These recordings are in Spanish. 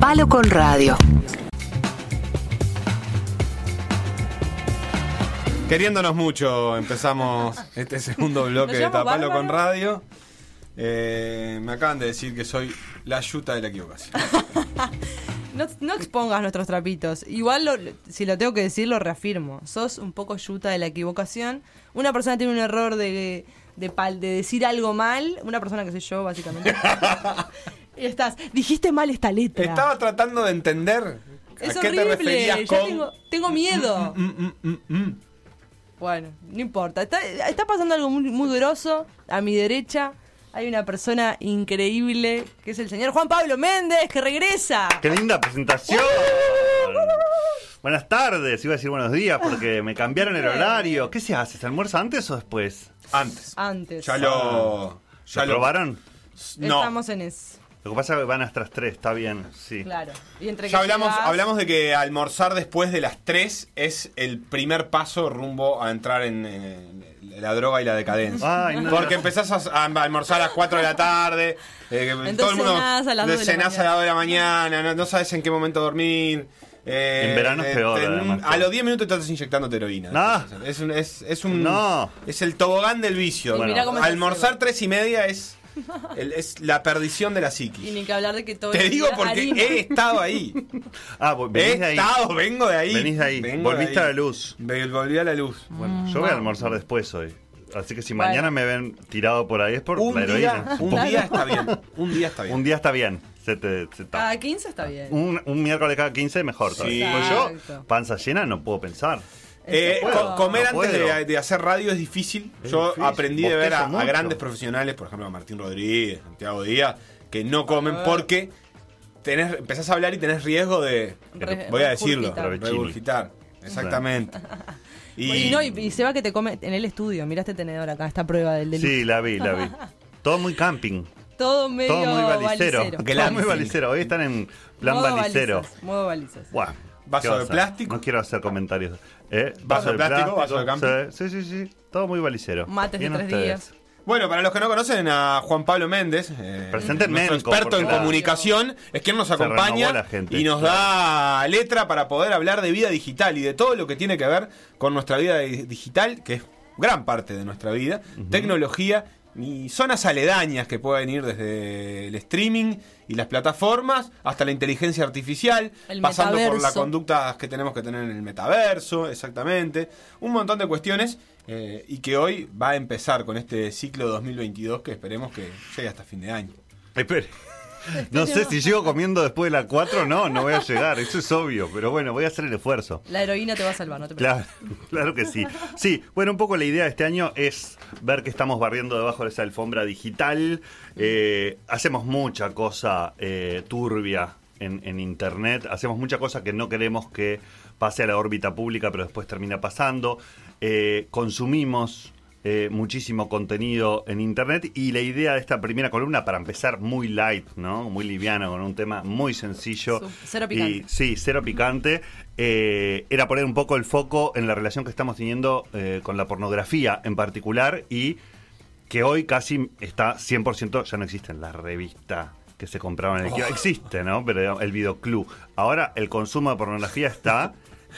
Palo con Radio. Queriéndonos mucho, empezamos este segundo bloque ¿Nos de Tapalo con? Radio. Eh, me acaban de decir que soy la yuta de la equivocación. No, no expongas nuestros trapitos. Igual, lo- si lo tengo que decir, lo reafirmo. Sos un poco yuta de la equivocación. Una persona tiene un error de, de, pal- de decir algo mal. Una persona que soy yo, básicamente. y estás, dijiste mal esta letra. Estaba tratando de entender a es te horrible. referías Ya con... tengo, tengo miedo. Mm, mm, mm, mm. Bueno, no importa. Está, está pasando algo muy, muy groso. A mi derecha hay una persona increíble que es el señor Juan Pablo Méndez, que regresa. ¡Qué linda presentación! Buenas tardes, iba a decir buenos días porque me cambiaron el horario. ¿Qué se hace? ¿Se almuerza antes o después? Antes. Antes. Ya lo... Ya ¿Lo lo probaron? No. Estamos en eso. Lo que pasa es que van hasta las 3, está bien, sí. Claro. Y entre Ya que hablamos, hablamos de que almorzar después de las 3 es el primer paso rumbo a entrar en, en la droga y la decadencia. Ay, no. Porque empezás a, a almorzar a las 4 de la tarde, eh, Entonces todo el mundo cenás a las dos de la cenás a las 2 de la mañana, no, no sabes en qué momento dormir. eh, En verano es peor, en- además. a los 10 minutos te estás inyectando heroína. Ah. Es un, es, es un No. es el tobogán del vicio. Se almorzar ceba. 3 y media es, el- es la perdición de la Y psiquis. ni que hablar de que todo Te el digo día porque harina. he estado ahí. Ah, vos He venís de ahí. estado, vengo de ahí. Venís de ahí. Vengo de Volviste ahí. a la luz. Volví a la luz. Bueno, yo voy a almorzar después hoy. Así que si Bueno. mañana me ven tirado por ahí es por Un la día, heroína. un día está bien. Un día está bien. Un día está bien. Se te, se Cada 15 está bien. un, un miércoles cada 15 mejor. Sí. todavía. Pues yo, Exacto. panza llena, no puedo pensar. Eh, comer No antes de, hacer radio es difícil. Es Yo difícil. aprendí de ver a, grandes profesionales, por ejemplo a Martín Rodríguez, Santiago Díaz, que no comen porque tenés, empezás a hablar y tenés riesgo de, Re- voy a decirlo, regurgitar. Exactamente. Y, no, y, y se va que te come en el estudio. Mira este tenedor acá, esta prueba del delito. Sí, la vi, la vi. Todo muy camping. Todo medio Todo muy balicero. Todo muy balicero. Hoy están en plan Modo balicero. balizas, Modo balizas. Buah, Vaso ¿qué va a de plástico. No quiero hacer comentarios. ¿Eh? Vaso de plástico, vaso de camping. Sí, sí, sí. Todo muy balicero. Mates de tres ustedes. días. Bueno, para los que no conocen a Juan Pablo Méndez, eh, nuestro experto en comunicación, es quien nos acompaña gente, y nos da letra para poder hablar de vida digital y de todo lo que tiene que ver con nuestra vida di- digital, que es gran parte de nuestra vida, tecnología y zonas aledañas que pueden ir desde el streaming y las plataformas hasta la inteligencia artificial, El pasando por las conductas que tenemos que tener en el metaverso, exactamente, un montón de cuestiones eh, y que hoy va a empezar con este ciclo 2022 que esperemos que llegue hasta fin de año. Espere. No sé si llego comiendo después de la 4, no, no voy a llegar, eso es obvio, pero bueno, voy a hacer el esfuerzo. La heroína te va a salvar, no te preocupes. Claro, claro que sí. Sí, bueno, un poco la idea de este año es ver que estamos barriendo debajo de esa alfombra digital. Eh, hacemos mucha cosa eh, turbia en, en Internet, hacemos mucha cosa que no queremos que pase a la órbita pública, pero después termina pasando. Eh, consumimos eh, muchísimo contenido en Internet y la idea de esta primera columna, para empezar muy light, ¿no? Muy liviano, con un tema muy sencillo. Su- cero y- picante. Sí, cero picante. Eh, era poner un poco el foco en la relación que estamos teniendo eh, con la pornografía en particular y que hoy casi está 100%, ya no existe en la revista que se compraba en el kiosco. Existe, ¿no? Pero el videoclub. Ahora el consumo de pornografía está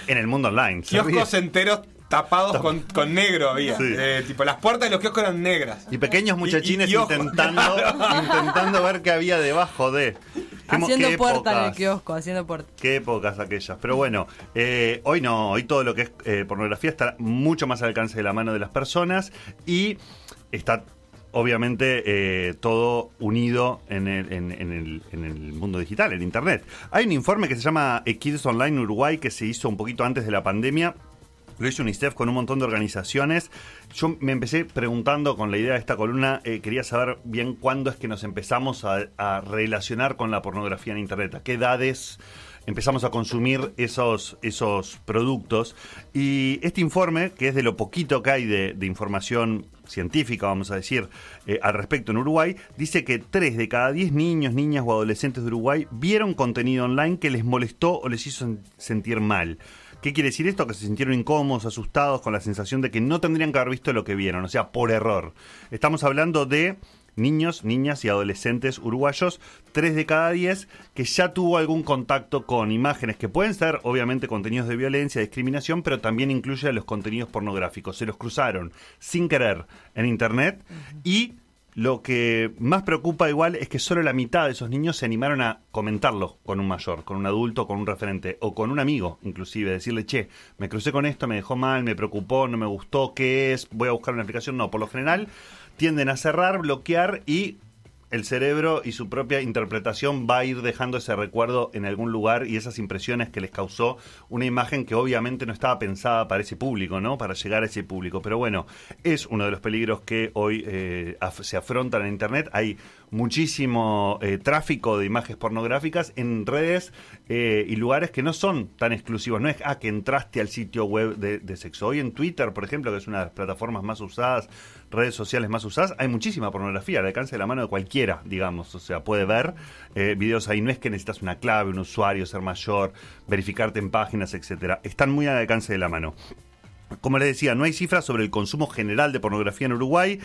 en el mundo online. Kioscos enteros tapados con, con negro había. Sí. Eh, tipo, las puertas de los kioscos eran negras. Y pequeños muchachines Y- y- y ojo. intentando, intentando ver qué había debajo de. Haciendo qué puerta en el kiosco, haciendo puerta. Qué épocas aquellas. Pero bueno, eh, hoy no, hoy todo lo que es eh, pornografía está mucho más al alcance de la mano de las personas y está obviamente eh, todo unido en el, en, en el, en el mundo digital, en Internet. Hay un informe que se llama Kids Online Uruguay que se hizo un poquito antes de la pandemia. Lo hizo UNICEF con un montón de organizaciones. Yo me empecé preguntando con la idea de esta columna, eh, quería saber bien cuándo es que nos empezamos a, relacionar con la pornografía en Internet, a qué edades empezamos a consumir esos, esos productos. Y este informe, que es de lo poquito que hay de, información científica, vamos a decir, eh, al respecto en Uruguay, dice que 3 de cada 10 niños, niñas o adolescentes de Uruguay vieron contenido online que les molestó o les hizo sen- sentir mal. ¿Qué quiere decir esto? Que se sintieron incómodos, asustados, con la sensación de que no tendrían que haber visto lo que vieron, o sea, por error. Estamos hablando de niños, niñas y adolescentes uruguayos, 3 de cada 10, que ya tuvo algún contacto con imágenes que pueden ser obviamente contenidos de violencia, discriminación, pero también incluye los contenidos pornográficos. Se los cruzaron sin querer en Internet y lo que más preocupa igual es que solo la mitad de esos niños se animaron a comentarlo con un mayor, con un adulto, con un referente o con un amigo, inclusive, decirle, che, me crucé con esto, me dejó mal, me preocupó, no me gustó, ¿qué es? Voy a buscar una explicación. No, por lo general tienden a cerrar, bloquear y el cerebro y su propia interpretación va a ir dejando ese recuerdo en algún lugar y esas impresiones que les causó una imagen que obviamente no estaba pensada para ese público, ¿no? Para llegar a ese público. Pero bueno, es uno de los peligros que hoy eh, se afrontan en Internet. Hay muchísimo eh, tráfico de imágenes pornográficas en redes eh, y lugares que no son tan exclusivos. No es ah, que entraste al sitio web de, sexo. Hoy en Twitter, por ejemplo, que es una de las plataformas más usadas, redes sociales más usadas, hay muchísima pornografía al alcance de la mano de cualquiera, digamos. O sea, puede ver eh, videos ahí. No es que necesitas una clave, un usuario, ser mayor, verificarte en páginas, etcétera. Están muy al alcance de la mano. Como les decía, no hay cifras sobre el consumo general de pornografía en Uruguay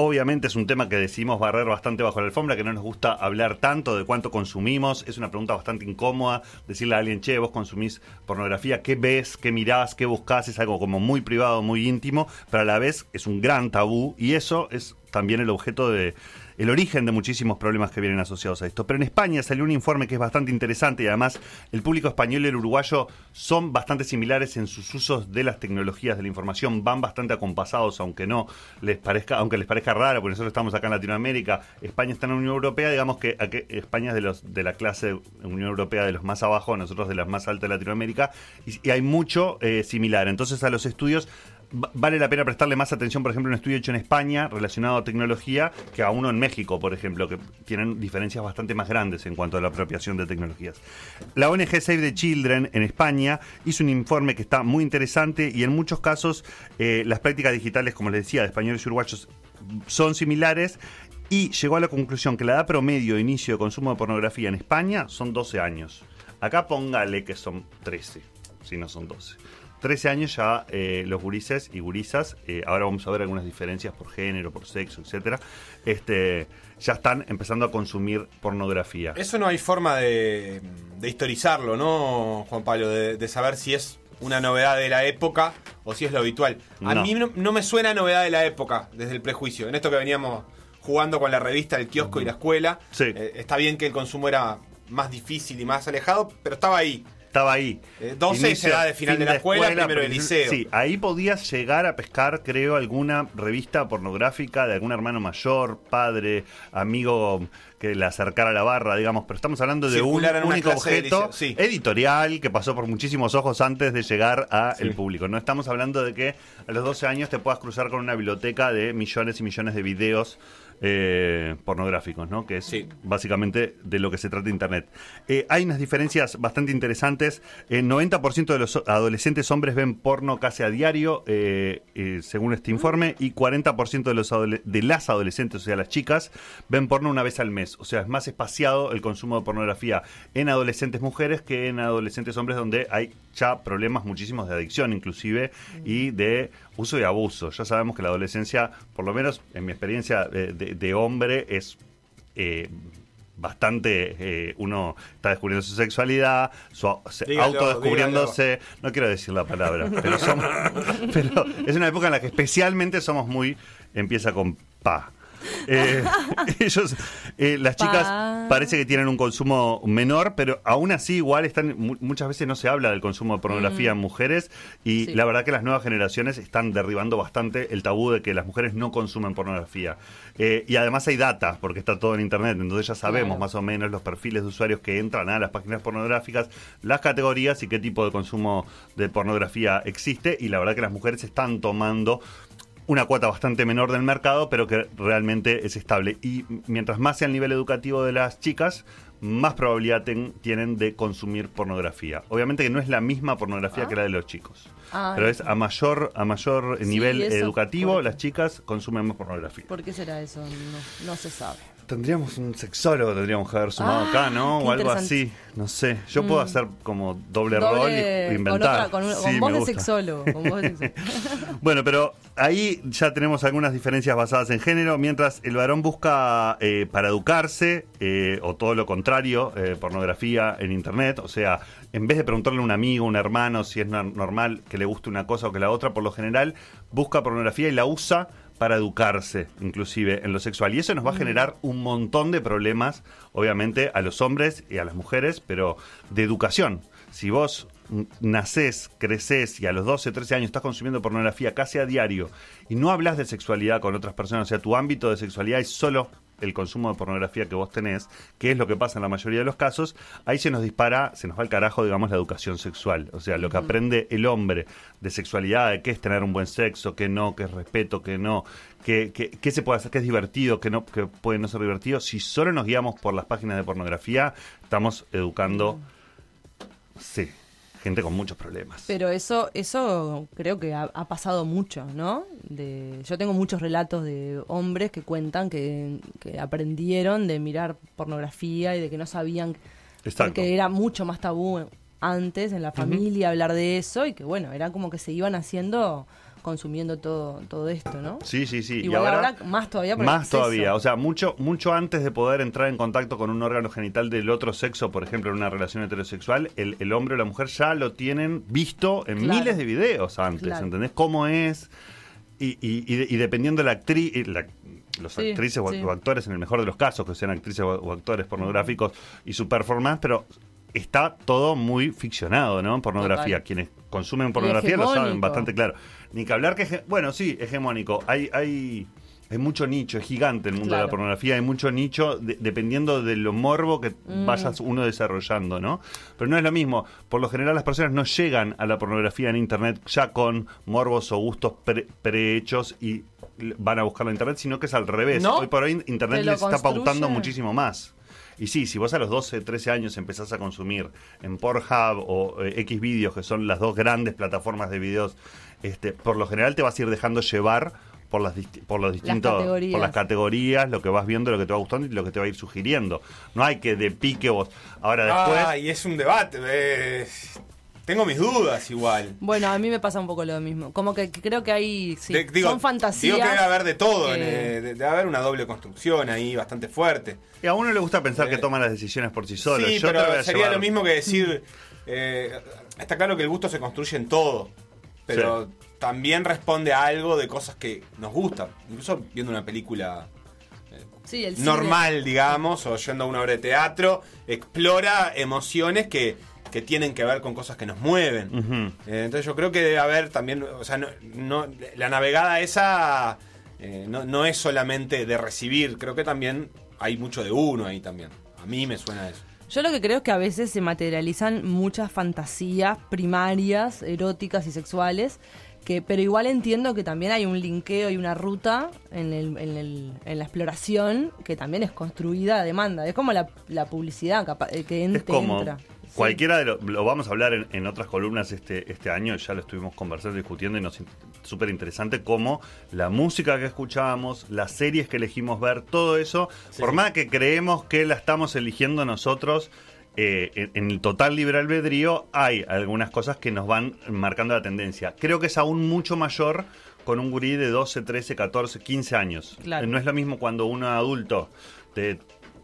obviamente es un tema que decimos barrer bastante bajo la alfombra, que no nos gusta hablar tanto de cuánto consumimos. Es una pregunta bastante incómoda decirle a alguien, che, vos consumís pornografía, ¿qué ves? ¿Qué mirás? ¿Qué buscás? Es algo como muy privado, muy íntimo, pero a la vez es un gran tabú y eso es también el objeto de el origen de muchísimos problemas que vienen asociados a esto. Pero en España salió un informe que es bastante interesante y además el público español y el uruguayo son bastante similares en sus usos de las tecnologías de la información, van bastante acompasados, aunque no les parezca, aunque les parezca raro, porque nosotros estamos acá en Latinoamérica, España está en la Unión Europea, digamos que España es de los de la clase Unión Europea de los más abajo, nosotros de las más altas de Latinoamérica, y, hay mucho eh, similar. Entonces a los estudios vale la pena prestarle más atención, por ejemplo, a un estudio hecho en España relacionado a tecnología que a uno en México, por ejemplo, que tienen diferencias bastante más grandes en cuanto a la apropiación de tecnologías. La ONG Save the Children en España hizo un informe que está muy interesante y en muchos casos eh, las prácticas digitales, como les decía, de españoles y uruguayos son similares y llegó a la conclusión que la edad promedio de inicio de consumo de pornografía en España son 12 años. Acá póngale que son 13, si no son 12. 13 años ya eh, los gurises y gurisas, eh, ahora vamos a ver algunas diferencias por género, por sexo, etcétera, este, ya están empezando a consumir pornografía. Eso no hay forma de, historizarlo, ¿no, Juan Pablo? De, saber si es una novedad de la época o si es lo habitual. A mí no, me suena novedad de la época, desde el prejuicio. En esto que veníamos jugando con la revista, el kiosco y la escuela, eh, está bien que el consumo era más difícil y más alejado, pero estaba ahí estaba ahí. 12 se de final de la escuela, primero del liceo. Sí, ahí podías llegar a pescar, creo, alguna revista pornográfica de algún hermano mayor, padre, amigo que le acercara a la barra, digamos, pero estamos hablando de un único objeto editorial que pasó por muchísimos ojos antes de llegar al público. No estamos hablando de que a los 12 años te puedas cruzar con una biblioteca de millones y millones de videos eh, pornográficos, ¿no? Que es básicamente de lo que se trata Internet. Eh, hay unas diferencias bastante interesantes. El 90% de los adolescentes hombres ven porno casi a diario, eh, según este informe, y 40% de, los de las adolescentes, o sea, las chicas, ven porno una vez al mes. O sea, es más espaciado el consumo de pornografía en adolescentes mujeres que en adolescentes hombres, donde hay ya problemas muchísimos de adicción, inclusive, y de uso y abuso. Ya sabemos que la adolescencia, por lo menos en mi experiencia de, hombre, es eh, bastante eh, uno está descubriendo su sexualidad, su, autodescubriéndose, no quiero decir la palabra, pero, somos, pero es una época en la que especialmente somos muy empieza con pa. Eh, ellos, eh, las chicas parece que tienen un consumo menor, pero aún así igual están muchas veces no se habla del consumo de pornografía en mujeres y la verdad que las nuevas generaciones están derribando bastante el tabú de que las mujeres no consumen pornografía. Eh, y además hay data, porque está todo en internet, entonces ya sabemos más o menos los perfiles de usuarios que entran a las páginas pornográficas, las categorías y qué tipo de consumo de pornografía existe y la verdad que las mujeres están tomando una cuota bastante menor del mercado, pero que realmente es estable. Y mientras más sea el nivel educativo de las chicas, más probabilidad tienen de consumir pornografía. Obviamente que no es la misma pornografía que la de los chicos. Ah, pero es a mayor a mayor nivel educativo, las chicas consumen más pornografía. ¿Por qué será eso? No, no se sabe. Tendríamos un sexólogo, tendríamos que haber sumado Ah, acá, ¿no? qué O algo así. No sé. Yo puedo Mm. hacer como doble, rol y inventar. Con, otra- con, Sí, con voz de sexólogo. Con voz de sexólogo. Bueno, pero ahí ya tenemos algunas diferencias basadas en género, mientras el varón busca eh, para educarse, eh, o todo lo contrario, eh, pornografía en Internet, o sea, en vez de preguntarle a un amigo, un hermano, si es no- normal que le guste una cosa o que la otra, por lo general busca pornografía y la usa para educarse, inclusive en lo sexual. Y eso nos va a generar un montón de problemas, obviamente, a los hombres y a las mujeres, pero de educación. Si vos mm, nacés, creces y a los 12, 13 años estás consumiendo pornografía casi a diario y no hablas de sexualidad con otras personas, o sea, tu ámbito de sexualidad es solo el consumo de pornografía que vos tenés, que es lo que pasa en la mayoría de los casos, ahí se nos dispara, se nos va al carajo, digamos, la educación sexual. O sea, lo que aprende el hombre de sexualidad, de qué es tener un buen sexo, qué no, qué es respeto, qué no, qué, qué, qué se puede hacer, qué es divertido, qué no, qué puede no ser divertido. Si solo nos guiamos por las páginas de pornografía, estamos educando, sí, gente con muchos problemas. Pero eso, eso creo que ha, ha pasado mucho, ¿no? De, yo tengo muchos relatos de hombres que cuentan que, que aprendieron de mirar pornografía y de que no sabían porque era mucho más tabú antes en la familia hablar de eso y que bueno, era como que se iban haciendo consumiendo todo todo esto, ¿no? Sí, sí, sí. Igual ahora más todavía por Más todavía. O sea, mucho, mucho antes de poder entrar en contacto con un órgano genital del otro sexo, por ejemplo, en una relación heterosexual, el, el hombre o la mujer ya lo tienen visto en Claro. miles de videos antes. Claro. ¿Entendés? ¿Cómo es? Y, y, y, y dependiendo de la actriz. y la- los Sí, actrices o, sí. actores, en el mejor de los casos, que sean actrices o, o actores pornográficos y su performance, pero está todo muy ficcionado, ¿no? Pornografía. Total. Quienes consumen pornografía lo saben bastante claro. Ni que hablar que, bueno, sí, hegemónico. Hay, hay, hay mucho nicho, es gigante el mundo de la pornografía, hay mucho nicho de- dependiendo de lo morbo que Mm. vayas uno desarrollando, ¿no? Pero no es lo mismo. Por lo general las personas no llegan a la pornografía en internet ya con morbos o gustos pre- prehechos y van a buscarlo en internet, sino que es al revés. ¿No? Hoy por hoy internet les está pautando muchísimo más. Y sí, si vos a los 12, 13 años empezás a consumir en Pornhub o eh, X videos, que son las dos grandes plataformas de videos, este, por lo general te vas a ir dejando llevar por las por los distintos categorías. por las categorías, lo que vas viendo, lo que te va gustando y lo que te va a ir sugiriendo. No hay que de pique vos. Ahora después Ah, y es un debate. eh, tengo mis dudas igual. Bueno, a mí me pasa un poco lo mismo. Como que creo que hay sí, De- digo, son fantasías. Digo que debe haber de todo. que- eh, de- debe haber una doble construcción ahí bastante fuerte. y a uno le gusta pensar Eh, que toma las decisiones por sí solo. Sí, Yo te voy pero a sería llevar- lo mismo que decir. eh, está claro que el gusto se construye en todo. Pero también responde a algo de cosas que nos gustan. Incluso viendo una película Sí, el cine. normal, digamos, o yendo a una obra de teatro, explora emociones que, que tienen que ver con cosas que nos mueven. Eh, entonces yo creo que debe haber también, o sea, no, no- la navegada esa eh, no, no es solamente de recibir, creo que también hay mucho de uno ahí también. A mí me suena eso. Yo lo que creo es que a veces se materializan muchas fantasías primarias, eróticas y sexuales, que, pero igual entiendo que también hay un linkeo y una ruta en, el- en el- en la exploración que también es construida a demanda. Es como la, la publicidad eh, que en- Es te como entra. Sí. cualquiera de lo, lo vamos a hablar en, en otras columnas este, este año, ya lo estuvimos conversando, discutiendo y nos súper interesante como la música que escuchamos, las series que elegimos ver, todo eso, por más que creemos que la estamos eligiendo nosotros, eh, en, en el total libre albedrío hay algunas cosas que nos van marcando la tendencia. Creo que es aún mucho mayor con un gurí de 12, 13, 14, 15 años. Claro. No es lo mismo cuando uno adulto de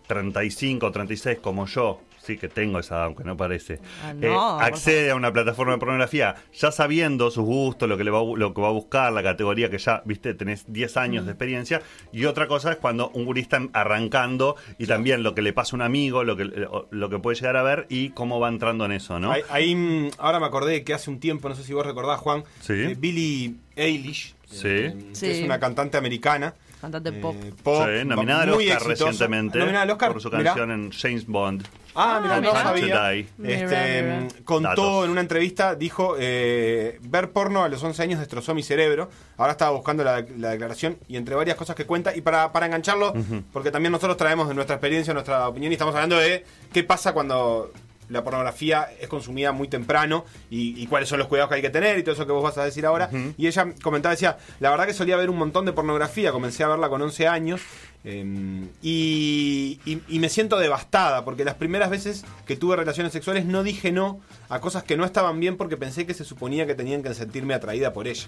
35 o 36 como yo, sí que tengo esa aunque no parece, Ah, eh, no, accede a una plataforma de pornografía, ya sabiendo sus gustos, lo que, le va, lo que va a buscar, la categoría que ya, viste, tenés 10 años de experiencia, y otra cosa es cuando un gurí está arrancando y también lo que le pasa a un amigo, lo que, lo, lo que puede llegar a ver y cómo va entrando en eso, ¿no? Ahí, ahí, mm, ahora me acordé que hace un tiempo, no sé si vos recordás, Juan, Sí. eh, Billie Eilish, Sí. eh, que Sí. es una cantante americana. Cantante pop. eh, pop, Sí, nominada al Oscar exitosa. recientemente Nominada al Oscar, por su mirá. canción en James Bond. Ah, mira, Ah, no sabía. Este, mira. mm, contó Datos. en una entrevista, dijo, eh, ver porno a los 11 años destrozó mi cerebro. Ahora estaba buscando la, la declaración y entre varias cosas que cuenta. Y para, para engancharlo, porque también nosotros traemos de nuestra experiencia, nuestra opinión y estamos hablando de qué pasa cuando la pornografía es consumida muy temprano y, y cuáles son los cuidados que hay que tener y todo eso que vos vas a decir ahora. Y ella comentaba, decía, la verdad que solía ver un montón de pornografía, comencé a verla con 11 años Em, y, y- y me siento devastada porque las primeras veces que tuve relaciones sexuales no dije no a cosas que no estaban bien porque pensé que se suponía que tenían que sentirme atraída por ella.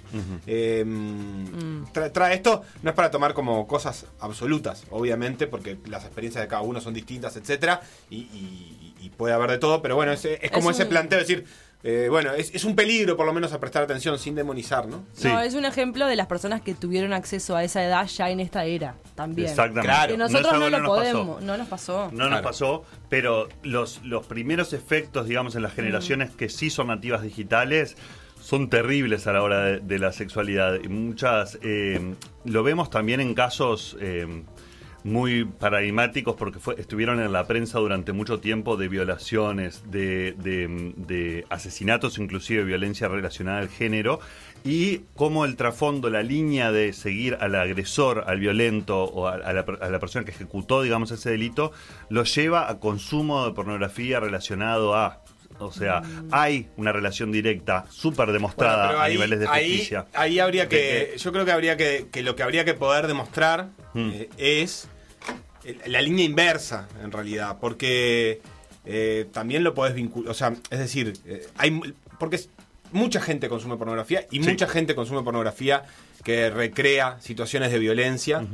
Em, tra- tra- esto no es para tomar como cosas absolutas, obviamente, porque las experiencias de cada uno son distintas, etcétera, y, y- puede haber de todo, pero bueno, es, es como Es ese un- planteo de decir, eh, bueno, es, es un peligro por lo menos a prestar atención sin demonizar, ¿no? Sí. No, es un ejemplo de las personas que tuvieron acceso a esa edad ya en esta era también. Exactamente. Claro. Que No es nosotros no, lo nos pasó. podemos, no nos pasó. No nos pasó, pero los, los primeros efectos, digamos, en las generaciones que sí son nativas digitales son terribles a la hora de, de la sexualidad. Y muchas, eh, lo vemos también en casos eh, muy paradigmáticos porque fue, estuvieron en la prensa durante mucho tiempo de violaciones, de, de- de asesinatos, inclusive violencia relacionada al género, y cómo el trasfondo, la línea de seguir al agresor, al violento o a, a la, per- a la persona que ejecutó, digamos, ese delito, lo lleva a consumo de pornografía relacionado a... O sea, hay una relación directa, súper demostrada Bueno, a niveles de ahí, justicia. ahí habría De que, que- yo creo que habría que, que lo que habría que poder demostrar Hmm. eh, es la línea inversa, en realidad, porque eh, también lo podés vincular, o sea, es decir, eh, hay porque es- mucha gente consume pornografía y Sí. mucha gente consume pornografía que recrea situaciones de violencia.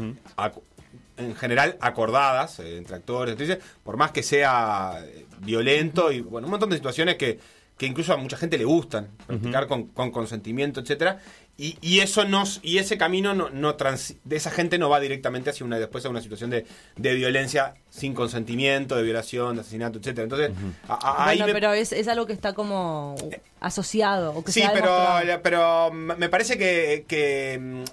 en general acordadas eh, entre actores, actrices, por más que sea eh, violento y bueno, un montón de situaciones que, que incluso a mucha gente le gustan, practicar con, con consentimiento, etcétera. Y, y eso nos, y ese camino no, no de esa gente no va directamente hacia una después a una situación de, de violencia sin consentimiento, de violación, de asesinato, etcétera. Entonces, a- a- ahí bueno, me- pero es, es algo que está como asociado. O que Sí, pero, pero me parece que, que, mm, eh,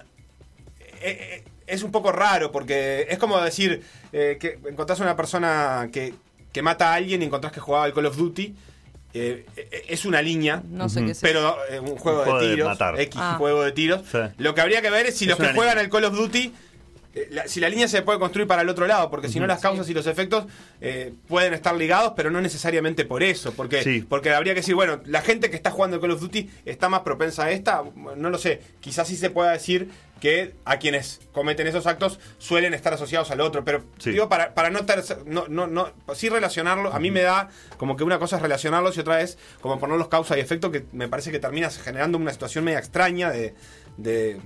eh, es un poco raro porque es como decir eh, que encontrás a una persona que, que mata a alguien y encontrás que jugaba al Call of Duty. Eh, es una línea, No sé qué es. pero eh, un juego, Un juego de de tiros, matar. X Ah. juego de tiros. Sí. Lo que habría que ver es si Es los que juegan línea. al Call of Duty eh, la- si la línea se puede construir para el otro lado, porque si no las causas y los efectos eh, pueden estar ligados, pero no necesariamente por eso, porque, Sí. porque habría que decir, bueno, la gente que está jugando Call of Duty está más propensa a esta, no lo sé, quizás sí se pueda decir que a quienes cometen esos actos suelen estar asociados al otro, pero Sí. digo para, para no, tercer- no, no, no, sí relacionarlo, a mí me da como que una cosa es relacionarlos y otra es como ponerlos causa y efecto, que me parece que terminas generando una situación media extraña de, de,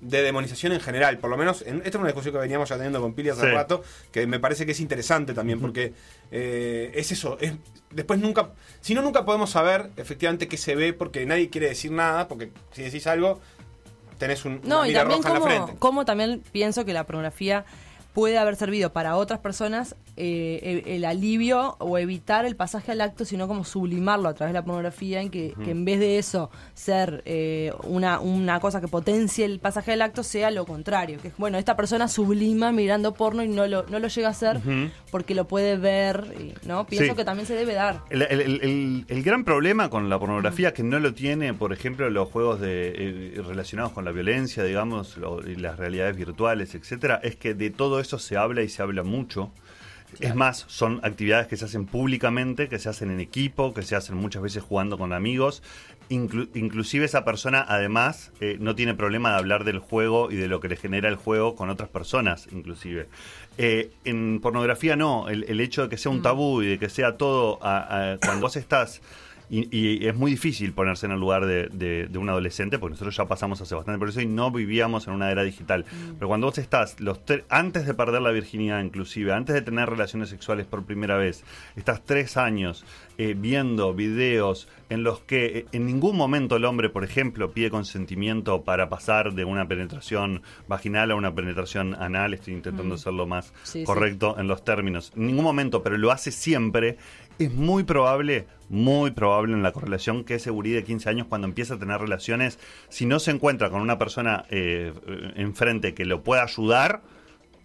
de demonización en general. Por lo menos, en, esta es una discusión que veníamos ya teniendo con Pili hace Sí. rato, que me parece que es interesante también, porque eh, es eso. Es, después nunca, si no, nunca podemos saber efectivamente qué se ve, porque nadie quiere decir nada, porque si decís algo, tenés un, No, una y mira también roja en la como, frente. como también pienso que la pornografía puede haber servido para otras personas eh, el, el alivio o evitar el pasaje al acto, sino como sublimarlo a través de la pornografía, en que, que en vez de eso ser eh, una, una cosa que potencie el pasaje al acto, sea lo contrario. Que es, bueno, esta persona sublima mirando porno y no lo, no lo llega a hacer porque lo puede ver, y, ¿no? Pienso Sí. que también se debe dar. El, el- el- el- el gran problema con la pornografía que no lo tiene, por ejemplo, los juegos de, eh, relacionados con la violencia, digamos, lo- y las realidades virtuales, etcétera, es que de todo eso se habla y se habla mucho. Es más, son actividades que se hacen públicamente, que se hacen en equipo, que se hacen muchas veces jugando con amigos. Inclu- inclusive esa persona, además, eh, no tiene problema de hablar del juego y de lo que le genera el juego con otras personas, inclusive. Eh, en pornografía no, el, el hecho de que sea un tabú y de que sea todo, a- a- cuando vos estás... Y, y es muy difícil ponerse en el lugar de, de- de un adolescente, porque nosotros ya pasamos hace bastante por eso y no vivíamos en una era digital. Pero cuando vos estás, los antes de perder la virginidad inclusive, antes de tener relaciones sexuales por primera vez, estás tres años eh, viendo videos en los que eh, en ningún momento el hombre, por ejemplo, pide consentimiento para pasar de una penetración vaginal a una penetración anal, estoy intentando hacerlo más Sí, sí. correcto en los términos. En ningún momento, pero lo hace siempre. Es muy probable, muy probable en la correlación que ese gurí de 15 años cuando empieza a tener relaciones, si no se encuentra con una persona eh, enfrente que lo pueda ayudar,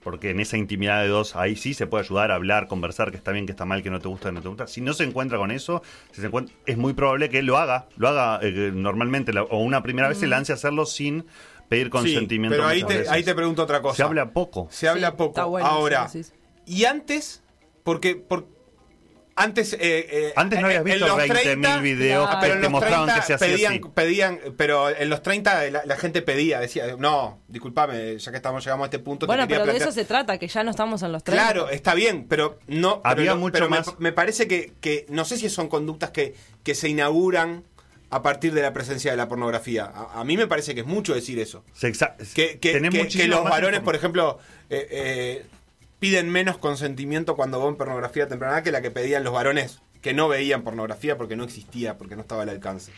porque en esa intimidad de dos ahí sí se puede ayudar a hablar, conversar, que está bien, que está mal, que no te gusta, que no te gusta. Si no se encuentra con eso, si se encuentra- es muy probable que él lo haga, lo haga eh, normalmente, la- o una primera vez se lance a hacerlo sin pedir Sí, consentimiento. pero ahí te, veces. ahí te pregunto otra cosa. Se habla poco. Se habla Sí, poco. está bueno, Ahora, sí, sí, sí. y antes, porque, por- Antes, eh, eh, Antes no habías visto los 20.000 videos claro. que pero te mostraban 30 que se hacía pedían, así. pedían, pero en los 30 la, la gente pedía, decía, no, discúlpame, ya que estamos llegamos a este punto, Bueno, pero de eso se trata, que ya no estamos en los 30. Claro, está bien, pero no. Había pero, no- mucho pero me- más- Me, parece que, que no sé si son conductas que, que se inauguran a partir de la presencia de la pornografía. A, a mí me parece que es mucho decir eso. Se Que, que, que- que los varones, por ejemplo, eh, eh, piden menos consentimiento cuando ven pornografía temprana que la que pedían los varones que no veían pornografía porque no existía, porque no estaba al alcance.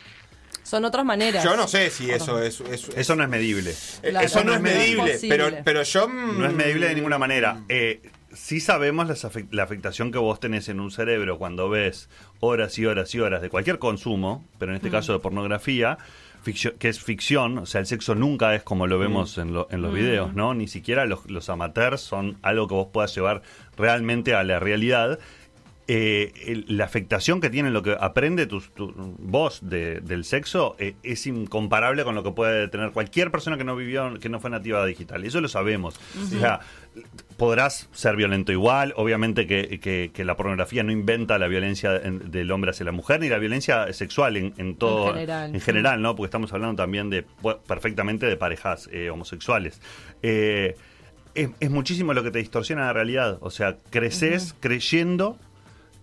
Son otras maneras. Yo no sé si eso es... es- Eso no es medible. eh, Claro, eso no, no es medible, pero, pero yo... mm, No es medible de ninguna manera. Eh, sí sabemos las la afectación que vos tenés en un cerebro cuando ves horas y horas y horas de cualquier consumo, pero en este caso de pornografía, ficcio- que es ficción, o sea, el sexo nunca es como lo vemos en, lo- en los videos, ¿no? Ni siquiera los, los amateurs son algo que vos puedas llevar realmente a la realidad. Eh, el- la afectación que tiene lo que aprende tu, tu voz de- del sexo eh, es incomparable con lo que puede tener cualquier persona que no vivió, que no fue nativa digital. Eso lo sabemos. O sea, podrás ser violento igual. Obviamente que, que- que la pornografía no inventa la violencia en- del hombre hacia la mujer ni la violencia sexual en, en todo. En general. en general, ¿no? Porque estamos hablando también de perfectamente de parejas eh, homosexuales. Es, es muchísimo lo que te distorsiona la realidad. O sea, creces creyendo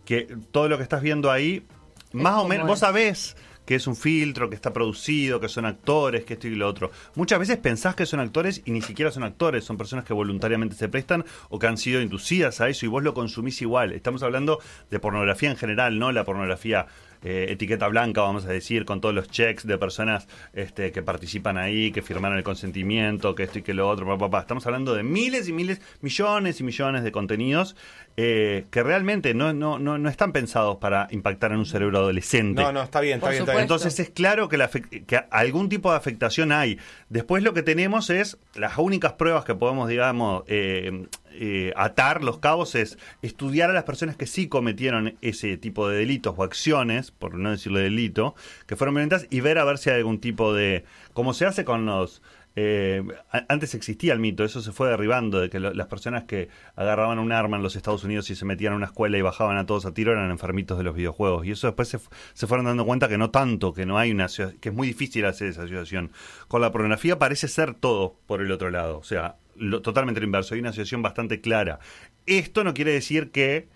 que todo lo que estás viendo ahí, más o menos, vos sabés que es un filtro, que está producido, que son actores, que esto y lo otro. Muchas veces pensás que son actores y ni siquiera son actores, son personas que voluntariamente se prestan o que han sido inducidas a eso y vos lo consumís igual. Estamos hablando de pornografía en general, ¿no? La pornografía eh, etiqueta blanca, vamos a decir, con todos los checks de personas este, que participan ahí, que firmaron el consentimiento, que esto y que lo otro, papá, papá. Estamos hablando de miles y miles, millones y millones de contenidos eh, que realmente no, no, no, no están pensados para impactar en un cerebro adolescente. No, no, está bien, está bien, está bien. Entonces es claro que, la que algún tipo de afectación hay. Después lo que tenemos es, las únicas pruebas que podemos, digamos, eh, eh, atar los cabos es estudiar a las personas que sí cometieron ese tipo de delitos o acciones, por no decirle delito, que fueron violentas y ver a ver si hay algún tipo de... como se hace con los... eh, antes existía el mito, eso se fue derribando, de que las personas que agarraban un arma en los Estados Unidos y se metían a una escuela y bajaban a todos a tiro eran enfermitos de los videojuegos. Y eso después se, fu- se fueron dando cuenta que no tanto, que no hay una que es muy difícil hacer esa asociación. Con la pornografía parece ser todo por el otro lado, o sea, totalmente lo inverso, hay una asociación bastante clara. Esto no quiere decir que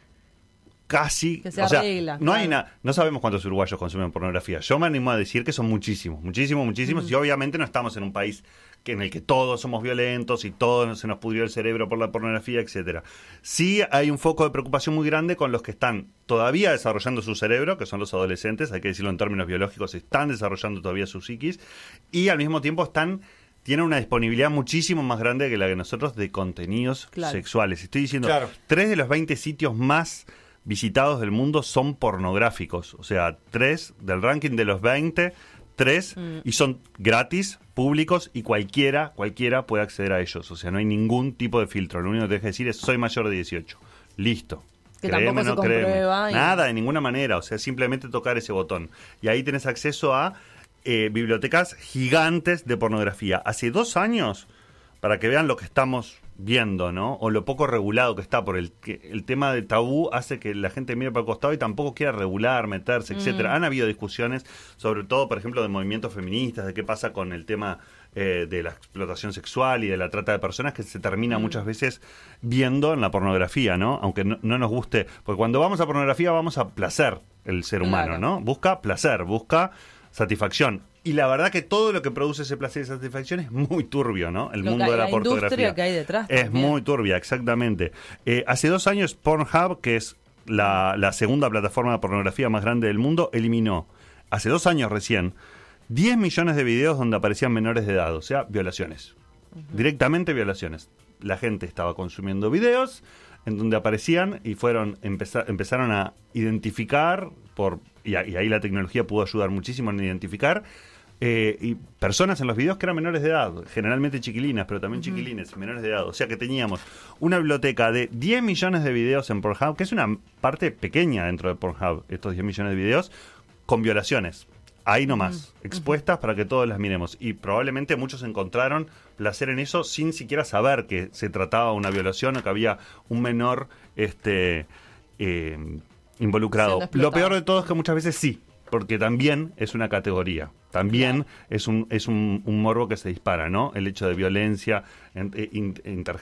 casi, Que se o sea, arregla, no hay na- no sabemos cuántos uruguayos consumen pornografía. Yo me animo a decir que son muchísimos, muchísimos, muchísimos. Y obviamente no estamos en un país que en el que todos somos violentos y todos se nos pudrió el cerebro por la pornografía, etcétera. Sí hay un foco de preocupación muy grande con los que están todavía desarrollando su cerebro, que son los adolescentes, hay que decirlo en términos biológicos, están desarrollando todavía su psiquis y al mismo tiempo están tienen una disponibilidad muchísimo más grande que la que nosotros de contenidos Claro. sexuales. Estoy diciendo, Claro. tres de los 20 sitios más visitados del mundo son pornográficos. O sea, tres del ranking de los 20, tres, y son gratis, públicos, y cualquiera, cualquiera puede acceder a ellos. O sea, no hay ningún tipo de filtro. Lo único que tienes que decir es soy mayor de 18. Listo. Que Créeme, tampoco se no créeme. comprueba y- Nada, de ninguna manera. O sea, simplemente tocar ese botón. Y ahí tenés acceso a eh, bibliotecas gigantes de pornografía. Hace dos años, para que vean lo que estamos viendo, ¿no? O lo poco regulado que está, por el, que el tema de tabú hace que la gente mire para el costado y tampoco quiera regular, meterse, etcétera. Han habido discusiones, sobre todo, por ejemplo, de movimientos feministas, de qué pasa con el tema eh, de la explotación sexual y de la trata de personas que se termina muchas veces viendo en la pornografía, ¿no? Aunque no, no nos guste, porque cuando vamos a pornografía vamos a placer el ser humano, Claro. ¿no? Busca placer, busca satisfacción. Y la verdad que todo lo que produce ese placer y satisfacción es muy turbio, ¿no? El Lo mundo hay- de la, la industria pornografía. que hay detrás Es también. muy turbia, exactamente. Eh, hace dos años Pornhub, que es la, la segunda plataforma de pornografía más grande del mundo, eliminó, hace dos años recién, 10 millones de videos donde aparecían menores de edad, o sea, violaciones. Directamente violaciones. La gente estaba consumiendo videos en donde aparecían y fueron empeza- empezaron a identificar por y, a- y ahí la tecnología pudo ayudar muchísimo en identificar eh, y personas en los videos que eran menores de edad, generalmente chiquilinas, pero también chiquilines, menores de edad. O sea que teníamos una biblioteca de 10 millones de videos en Pornhub, que es una parte pequeña dentro de Pornhub, estos 10 millones de videos, con violaciones. Ahí nomás, expuestas para que todos las miremos. Y probablemente muchos encontraron placer en eso sin siquiera saber que se trataba de una violación o que había un menor este, eh, involucrado. Lo peor de todo es que muchas veces sí, porque también es una categoría. También es un es un, un morbo que se dispara, ¿no? El hecho de violencia en- eh,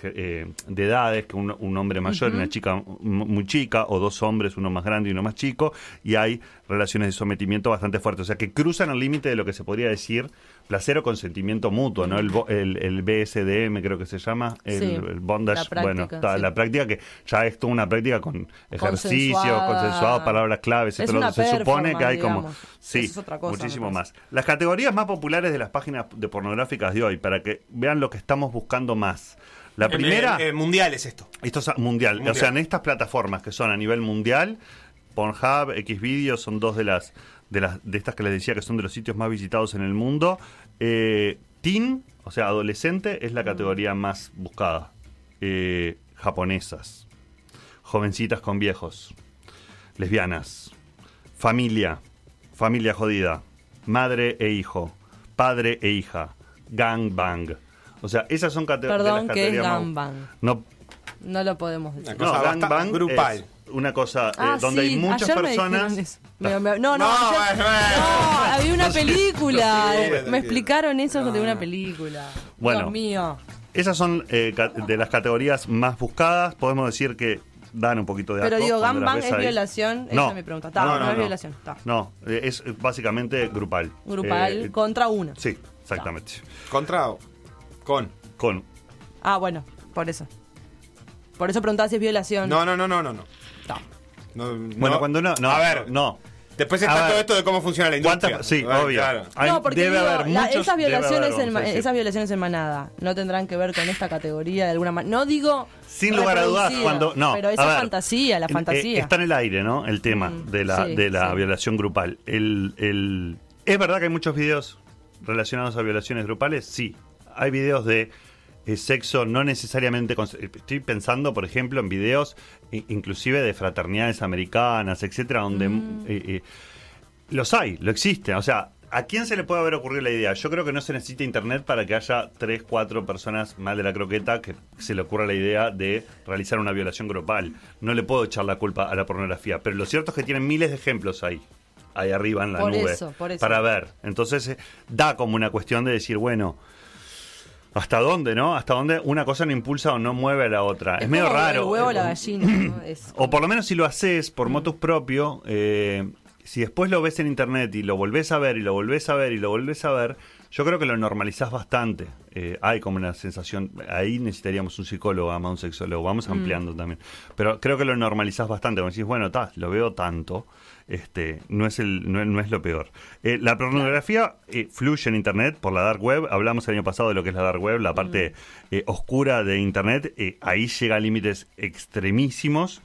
eh, de edades, que un, un hombre mayor y una chica muy chica, o dos hombres, uno más grande y uno más chico, y hay relaciones de sometimiento bastante fuertes. O sea, que cruzan el límite de lo que se podría decir placer o consentimiento mutuo, ¿no? El, bo- el, el BSDM creo que se llama, el, Sí, el bondage, la práctica, bueno, está, sí. la práctica que ya es toda una práctica con ejercicio, Consensuada. consensuado, palabras claves, Es una se supone que hay como sí, es otra cosa, muchísimo más. Las categorías más populares de las páginas de pornográficas de hoy para que vean lo que estamos buscando más. La En- primera en mundial es esto. esto es mundial. Mundial. O sea, en estas plataformas que son a nivel mundial, Pornhub, Xvideos son dos de las de las de estas que les decía que son de los sitios más visitados en el mundo. Eh, teen, o sea, adolescente, es la categoría más buscada. Eh, japonesas, jovencitas con viejos, lesbianas, familia, familia jodida, madre e hijo, padre e hija, gangbang. O sea, esas son cate- de las Perdón, ¿qué es categorías gangbang? No, No lo podemos decir. Una no, grupal. es una cosa eh, Ah, donde sí, hay muchas ayer personas. Me- me- no, no, No, no, había una película. no sé, no me explicaron eso de No. una película. Bueno. Dios mío. Esas son eh, de las categorías más buscadas. Podemos decir que dan un poquito de Pero asco digo, gangbang es ahí. violación. Esa No. es mi pregunta. Está, No, no, no, es no. violación. No, es básicamente grupal. Grupal Eh, contra uno. Sí, exactamente. Contra o con. Con. Ah, bueno, por eso. Por eso preguntaba si es violación. No, no, no, no, no. no. No, Bueno, no. cuando no, no. A ver, no. Después está ver. todo esto de cómo funciona la industria. Sí, obvio. claro. Hay- no, porque debe digo, haber muchos, esas, debe haber, violaciones en, esas violaciones manada no tendrán que ver con esta categoría de alguna manera. No digo. Sin lugar a dudas, cuando. No, Pero esa ver, fantasía, la eh, fantasía. está en el aire, ¿no? El tema Mm, de la, sí, de la sí. violación grupal. El, el- ¿Es verdad que hay muchos videos relacionados a violaciones grupales? Sí. Hay videos de sexo no necesariamente... eh, Estoy pensando, por ejemplo, en videos inclusive de fraternidades americanas, etcétera, donde... Mm. eh, eh, los hay, lo existen. O sea, ¿a quién se le puede haber ocurrido la idea? Yo creo que no se necesita internet para que haya tres, cuatro personas mal de la croqueta que se le ocurra la idea de realizar una violación grupal. No le puedo echar la culpa a la pornografía, pero lo cierto es que tienen miles de ejemplos ahí. Ahí arriba en la Por nube. eso, por eso. Para ver. Entonces, eh, da como una cuestión de decir, bueno, ¿hasta dónde, no? ¿Hasta dónde una cosa no impulsa o no mueve a la otra? Es, medio raro. El huevo o Eh, la gallina. ¿no? Es o por lo menos si lo haces por motus propio, eh, si después lo ves en internet y lo volvés a ver y lo volvés a ver y lo volvés a ver, yo creo que lo normalizás bastante. Eh, hay como una sensación, ahí necesitaríamos un psicólogo, más un sexólogo, vamos ampliando también. Pero creo que lo normalizás bastante, como decís, bueno, ta, lo veo tanto, este, no es el, no, no es lo peor. Eh, la pornografía eh, fluye en internet por la dark web, hablamos el año pasado de lo que es la dark web, la parte eh, oscura de internet, ahí llega a límites extremísimos.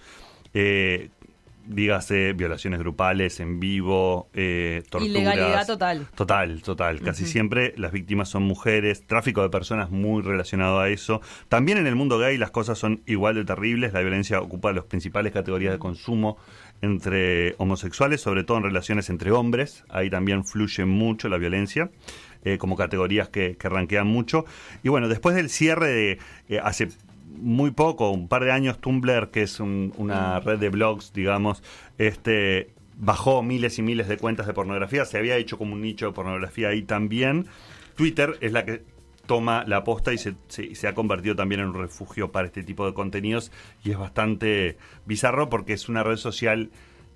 Dígase violaciones grupales en vivo, eh, torturas. Ilegalidad total. Total, total. Casi siempre las víctimas son mujeres, tráfico de personas muy relacionado a eso. También en el mundo gay las cosas son igual de terribles. La violencia ocupa las principales categorías de consumo entre homosexuales, sobre todo en relaciones entre hombres. Ahí también fluye mucho la violencia. eh, como categorías que, que ranquean mucho. Y bueno, después del cierre de eh, hace muy poco, un par de años, Tumblr, que es un- una red de blogs, digamos, este bajó miles y miles de cuentas de pornografía, se había hecho como un nicho de pornografía ahí también. Twitter es la que toma la posta y se, se ha convertido también en un refugio para este tipo de contenidos y es bastante bizarro porque es una red social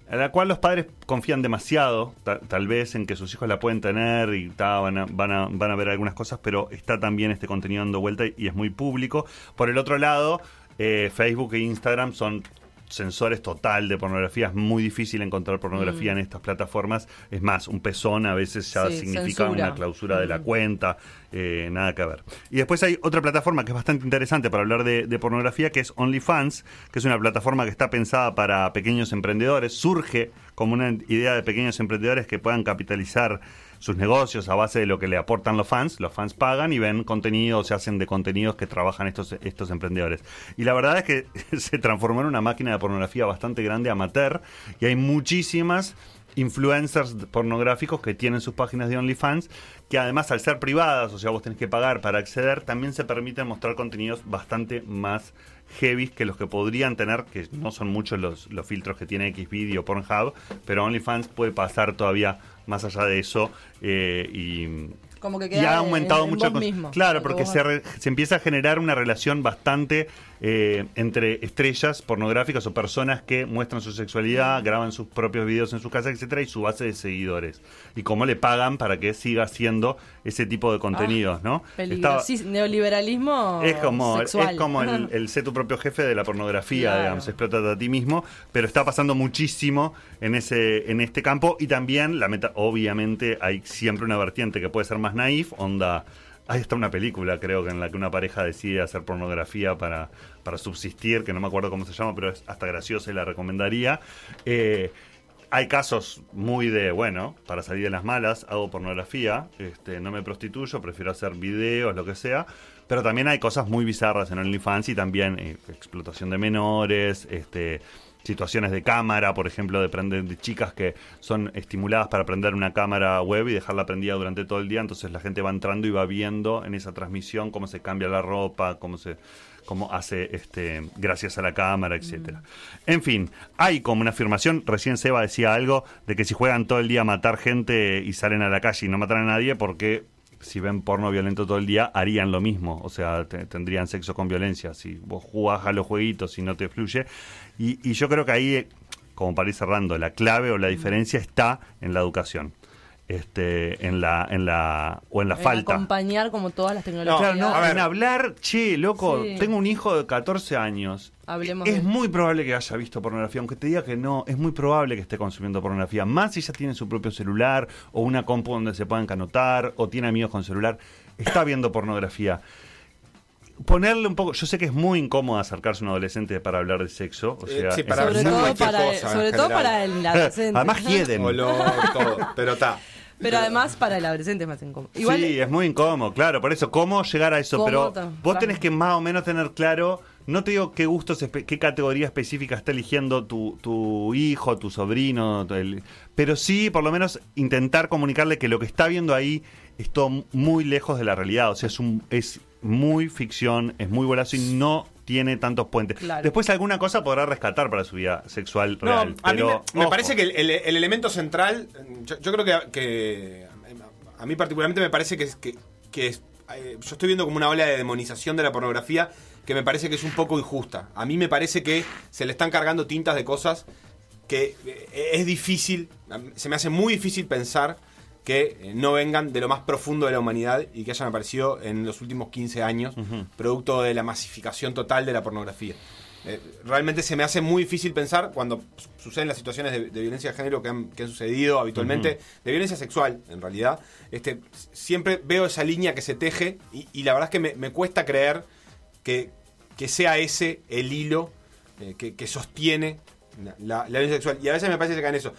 a la cual los padres confían demasiado, ta- tal vez en que sus hijos la pueden tener y van, a, van, a, van a ver algunas cosas, pero está también este contenido dando vuelta y es muy público. Por el otro lado, eh, Facebook e Instagram son sensores total de pornografía. Es muy difícil encontrar pornografía en estas plataformas. Es más, un pezón a veces ya Mm. Sí, significa censura. una clausura de la Mm. cuenta. eh, nada que ver. Y después hay otra plataforma que es bastante interesante para hablar de, de pornografía, que es OnlyFans, que es una plataforma que está pensada para pequeños emprendedores. Surge como una idea de pequeños emprendedores que puedan capitalizar sus negocios a base de lo que le aportan los fans. Los fans pagan y ven contenido, se hacen de contenidos que trabajan estos, estos emprendedores. Y la verdad es que se transformó en una máquina de pornografía bastante grande, amateur, y hay muchísimas influencers pornográficos que tienen sus páginas de OnlyFans, que además al ser privadas, o sea, vos tenés que pagar para acceder, también se permiten mostrar contenidos bastante más heavy que los que podrían tener, que no son muchos los, los filtros que tiene Xvideo Pornhub, pero OnlyFans puede pasar todavía más allá de eso eh, y Como que y ha aumentado en- en mucho. vos con- mismo. claro, porque se, re- se empieza a generar una relación bastante eh, entre estrellas pornográficas o personas que muestran su Mm. sexualidad, graban sus propios videos en su casa, etcétera, y su base de seguidores. Y cómo le pagan para que siga haciendo ese tipo de contenidos, ¿no? Estaba- neoliberalismo es como, sexual. es como el, el sé tu propio jefe de la pornografía, Claro. digamos, explótate a ti mismo, pero está pasando muchísimo en ese en este campo y también la meta, obviamente hay siempre una vertiente que puede ser más naif, onda Ahí está una película, creo que en la que una pareja decide hacer pornografía para, para subsistir, que no me acuerdo cómo se llama, pero es hasta graciosa y la recomendaría. Eh, hay casos muy de, bueno, para salir de las malas, hago pornografía, este, no me prostituyo, prefiero hacer videos, lo que sea. Pero también hay cosas muy bizarras en OnlyFans y también eh, explotación de menores, este, situaciones de cámara, por ejemplo, de, prender, de chicas que son estimuladas para prender una cámara web y dejarla prendida durante todo el día. Entonces la gente va entrando y va viendo en esa transmisión cómo se cambia la ropa, cómo se cómo hace este gracias a la cámara, etcétera. En fin, hay como una afirmación, recién Seba decía algo de que si juegan todo el día a matar gente y salen a la calle y no matan a nadie porque si ven porno violento todo el día harían lo mismo, o sea, te- tendrían sexo con violencia, si vos jugás a los jueguitos y no te fluye. Y, y yo creo que ahí, eh, como para ir cerrando, la clave o la diferencia está en la educación. Este, en la, en la, o en la En falta. acompañar como todas las tecnologías. Claro, no, en hablar, che, loco, Sí. tengo un hijo de 14 años. Hablemos es de- muy probable que haya visto pornografía, aunque te diga que no, es muy probable que esté consumiendo pornografía. Más si ya tiene su propio celular, o una compu donde se puedan canotar, o tiene amigos con celular, está viendo pornografía. Ponerle un poco, yo sé que es muy incómodo acercarse a un adolescente para hablar de sexo, o Eh, sea, sí, para sobre todo, para, cosa, en sobre todo para el adolescente. además hieden. Olor, todo. Pero está. Pero además para el adolescente es más incómodo. Igual, sí, es muy incómodo, claro. Por eso, ¿cómo llegar a eso? ¿Cómo Pero vos tenés que más o menos tener claro, no te digo qué gustos, qué categoría específica está eligiendo tu, tu hijo, tu sobrino, tu- el- pero sí, por lo menos, intentar comunicarle que lo que está viendo ahí es todo muy lejos de la realidad. O sea, es, un, es muy ficción, es muy volazo y no tiene tantos puentes. Claro. Después alguna cosa podrá rescatar para su vida sexual No, real. a mí pero, me, me parece que el, el- el elemento central, yo, yo creo que, que a mí particularmente me parece que, es- que, que es- eh, yo estoy viendo como una ola de demonización de la pornografía que me parece que es un poco injusta. A mí me parece que se le están cargando tintas de cosas que eh, es difícil, mí- se me hace muy difícil pensar que eh, no vengan de lo más profundo de la humanidad y que hayan aparecido en los últimos 15 años, producto de la masificación total de la pornografía. Eh, realmente se me hace muy difícil pensar cuando su- suceden las situaciones de, de violencia de género que han, que han sucedido habitualmente, de violencia sexual en realidad. Este, siempre veo esa línea que se teje y, y la verdad es que me, me cuesta creer que, que sea ese el hilo eh, que, que sostiene la, la- violencia sexual. Y a veces me parece que en eso.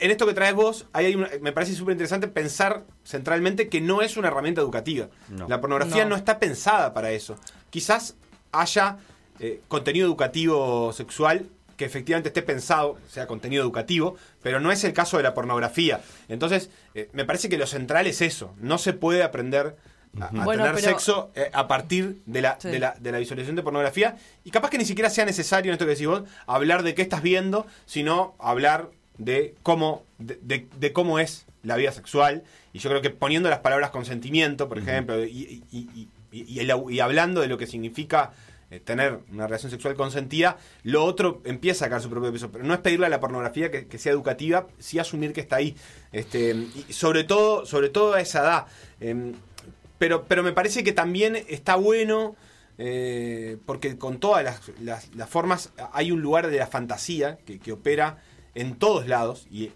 En esto que traes vos, hay una- me parece súper interesante pensar centralmente que no es una herramienta educativa. No. La pornografía No. no. está pensada para eso. Quizás haya eh, contenido educativo sexual que efectivamente esté pensado, sea contenido educativo, pero no es el caso de la pornografía. Entonces, eh, me parece que lo central es eso. No se puede aprender a, a Bueno, tener pero- sexo eh, a partir de la, Sí. de, la, de la visualización de pornografía. Y capaz que ni siquiera sea necesario, en esto que decís vos, hablar de qué estás viendo, sino hablar de cómo, de, de- de cómo es la vida sexual. Y yo creo que poniendo las palabras consentimiento, por ejemplo, y, y- y- y- y el- y hablando de lo que significa eh, tener una relación sexual consentida, lo otro empieza a sacar su propio peso. Pero no es pedirle a la pornografía que, que sea educativa, sí asumir que está ahí. Este, y sobre todo, sobre todo a esa edad. Em, pero, pero me parece que también está bueno, eh, porque con todas las, las- las formas hay un lugar de la fantasía que, que opera en todos lados. Y eh,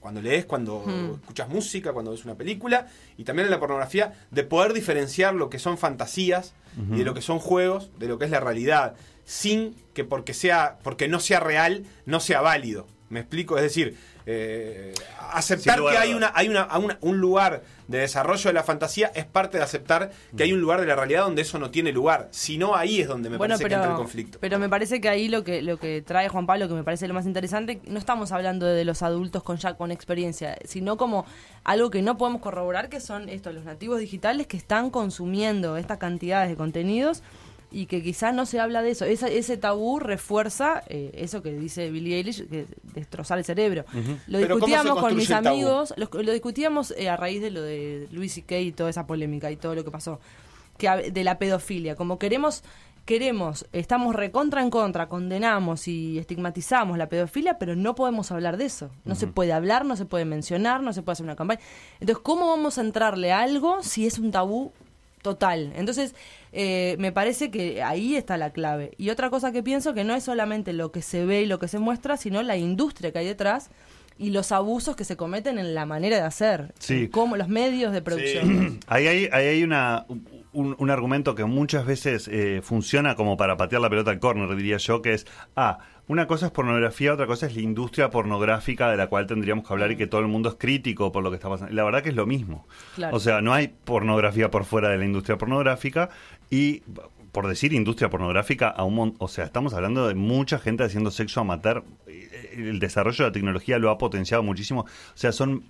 cuando lees, cuando Hmm. escuchas música, cuando ves una película, y también en la pornografía, de poder diferenciar lo que son fantasías y de lo que son juegos, de lo que es la realidad, sin que porque sea, porque no sea real, no sea válido. ¿Me explico? Es decir, eh, aceptar que hay, una, hay una, un lugar de desarrollo de la fantasía es parte de aceptar que hay un lugar de la realidad donde eso no tiene lugar. Si no, ahí es donde me bueno, parece pero, que entra el conflicto. pero me parece que ahí lo que lo que trae Juan Pablo, que me parece lo más interesante, no estamos hablando de los adultos con ya con experiencia, sino como algo que no podemos corroborar, que son estos los nativos digitales que están consumiendo estas cantidades de contenidos y que quizás no se habla de eso. Esa- ese tabú refuerza eh, eso que dice Billie Eilish, que destrozar el cerebro. Lo Pero ¿cómo se discutíamos con mis amigos, lo, lo discutíamos eh, a raíz de lo de Luis y Kay y toda esa polémica y todo lo que pasó, que de la pedofilia. Como queremos queremos, estamos recontra en contra, condenamos y estigmatizamos la pedofilia, pero no podemos hablar de eso. No se puede hablar, no se puede mencionar, no se puede hacer una campaña. Entonces, ¿cómo vamos a entrarle a algo si es un tabú total? Entonces, eh, me parece que ahí está la clave. Y otra cosa que pienso que no es solamente lo que se ve y lo que se muestra, sino la industria que hay detrás y los abusos que se cometen en la manera de hacer, Sí. en cómo los medios de producción. Ahí hay, ahí hay una, un, un argumento que muchas veces eh, funciona como para patear la pelota al córner, diría yo, que es, ah, una cosa es pornografía, otra cosa es la industria pornográfica de la cual tendríamos que hablar y que todo el mundo es crítico por lo que está pasando. La verdad que es lo mismo. Claro. O sea, no hay pornografía por fuera de la industria pornográfica y por decir industria pornográfica, a un o sea, estamos hablando de mucha gente haciendo sexo amateur. Eh, El desarrollo de la tecnología lo ha potenciado muchísimo. O sea, son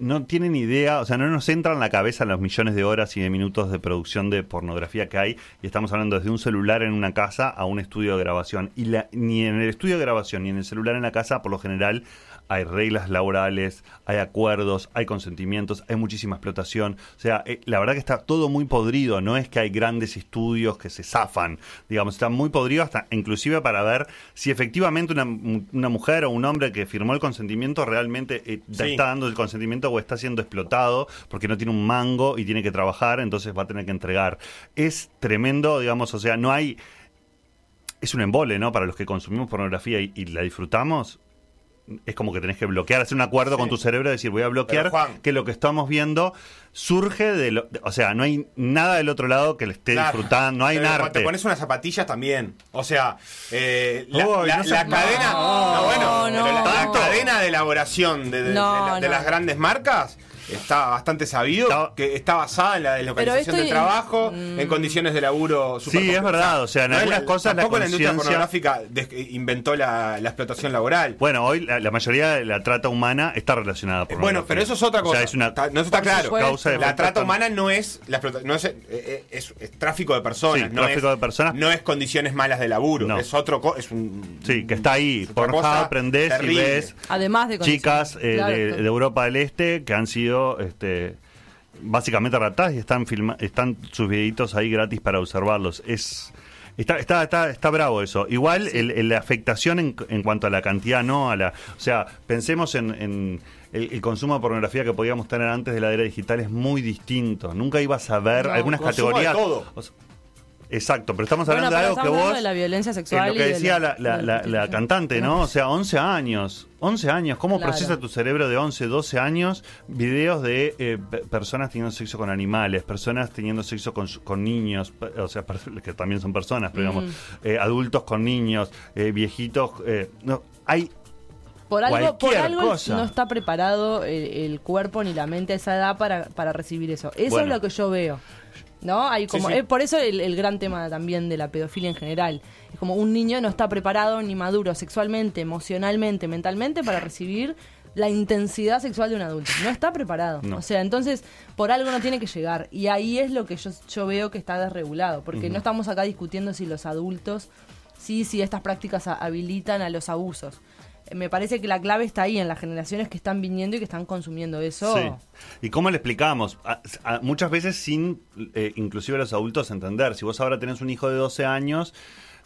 no tienen idea, o sea, no nos entra en la cabeza los millones de horas y de minutos de producción de pornografía que hay. Y estamos hablando desde un celular en una casa a un estudio de grabación. Y la- ni en el estudio de grabación ni en el celular en la casa, por lo general, hay reglas laborales, hay acuerdos, hay consentimientos, hay muchísima explotación. O sea, eh, la verdad que está todo muy podrido. No es que hay grandes estudios que se zafan. Digamos, está muy podrido hasta inclusive para ver si efectivamente una, una mujer o un hombre que firmó el consentimiento realmente eh, Sí. está dando el consentimiento o está siendo explotado porque no tiene un mango y tiene que trabajar, entonces va a tener que entregar. Es tremendo, digamos, o sea, no hay... Es un embole, ¿no? Para los que consumimos pornografía y, y la disfrutamos, es como que tenés que bloquear, hacer un acuerdo Sí. con tu cerebro, decir, voy a bloquear Juan- que lo que estamos viendo surge de lo... de- o sea, no hay nada del otro lado que le esté Claro. disfrutando, no hay cuando arte. Te pones unas zapatillas también. O sea, eh, la, Uy, la- no la cadena. No, No, bueno, pero la, cadena de elaboración de, de- de No, la- de no. las grandes marcas está bastante sabido Está- que está basada en la deslocalización del trabajo, mm. en condiciones de laburo Sí, supercomplicadas. es verdad, o sea, en No es algunas la- cosas la Tampoco la industria conciencia- pornográfica inventó la, la explotación laboral. Bueno, hoy la, la mayoría de la trata humana está relacionada por Bueno, pero eso es otra cosa. O sea, es una Está- no eso está Por claro. supuesto. causa de La trata tan- humana no es la no es, eh, eh, es- es tráfico de personas, Sí, no tráfico es, de personas. no es condiciones malas de laburo, No. es otro co- es un Sí, que está ahí. cosa aprendés y terrible. ves Además de chicas eh, Claro, de, claro. de Europa del Este que han sido este, básicamente raptadas y están filma están sus videitos ahí gratis para observarlos. Es está está está, está bravo eso. Igual el- el- la afectación en, en cuanto a la cantidad no a la, o sea, pensemos en, en el, el consumo de pornografía que podíamos tener antes de la era digital es muy distinto. Nunca ibas a ver No, algunas de categorías. todo. o sea, Exacto, pero estamos Bueno, hablando de algo que vos hablando de la violencia sexual lo que de decía la- la, la- cantante, ¿no? O sea, 11 años. 11 años. ¿Cómo Claro. procesa tu cerebro de 11, 12 años videos de eh, pe- personas teniendo sexo con animales, personas teniendo sexo con, con niños, o sea, que también son personas, pero digamos, eh, adultos con niños, eh, viejitos. eh, no, hay Por algo, por algo cosa. no está preparado el, el cuerpo ni la mente a esa edad para, para recibir eso. Eso Bueno. es lo que yo veo. ¿No? Hay como, sí. Es por eso el, el gran tema también de la pedofilia en general. Es como un niño no está preparado ni maduro sexualmente, emocionalmente, mentalmente para recibir la intensidad sexual de un adulto. No está preparado. No. O sea, entonces, por algo no tiene que llegar. Y ahí es lo que yo, yo veo que está desregulado. Porque no estamos acá discutiendo si los adultos, sí, si estas prácticas habilitan a los abusos. Me parece que la clave está ahí, en las generaciones que están viniendo y que están consumiendo eso. Sí. ¿Y cómo le explicamos? A- a- muchas veces sin, eh, inclusive los adultos, entender. Si vos ahora tenés un hijo de 12 años,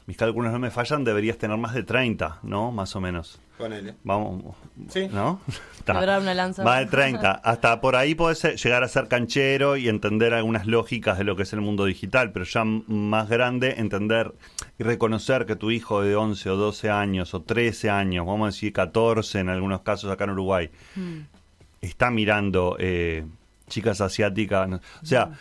mis cálculos no me fallan, deberías tener más de 30, ¿no? Más o menos. Ponele. Vamos, Sí. ¿no? Está. Quebrar una lanza. Más de 30. Hasta por ahí podés llegar a ser canchero y entender algunas lógicas de lo que es el mundo digital, pero ya más grande, entender y reconocer que tu hijo de 11 o 12 años o 13 años, vamos a decir 14 en algunos casos acá en Uruguay, Mm. está mirando eh, chicas asiáticas. O sea,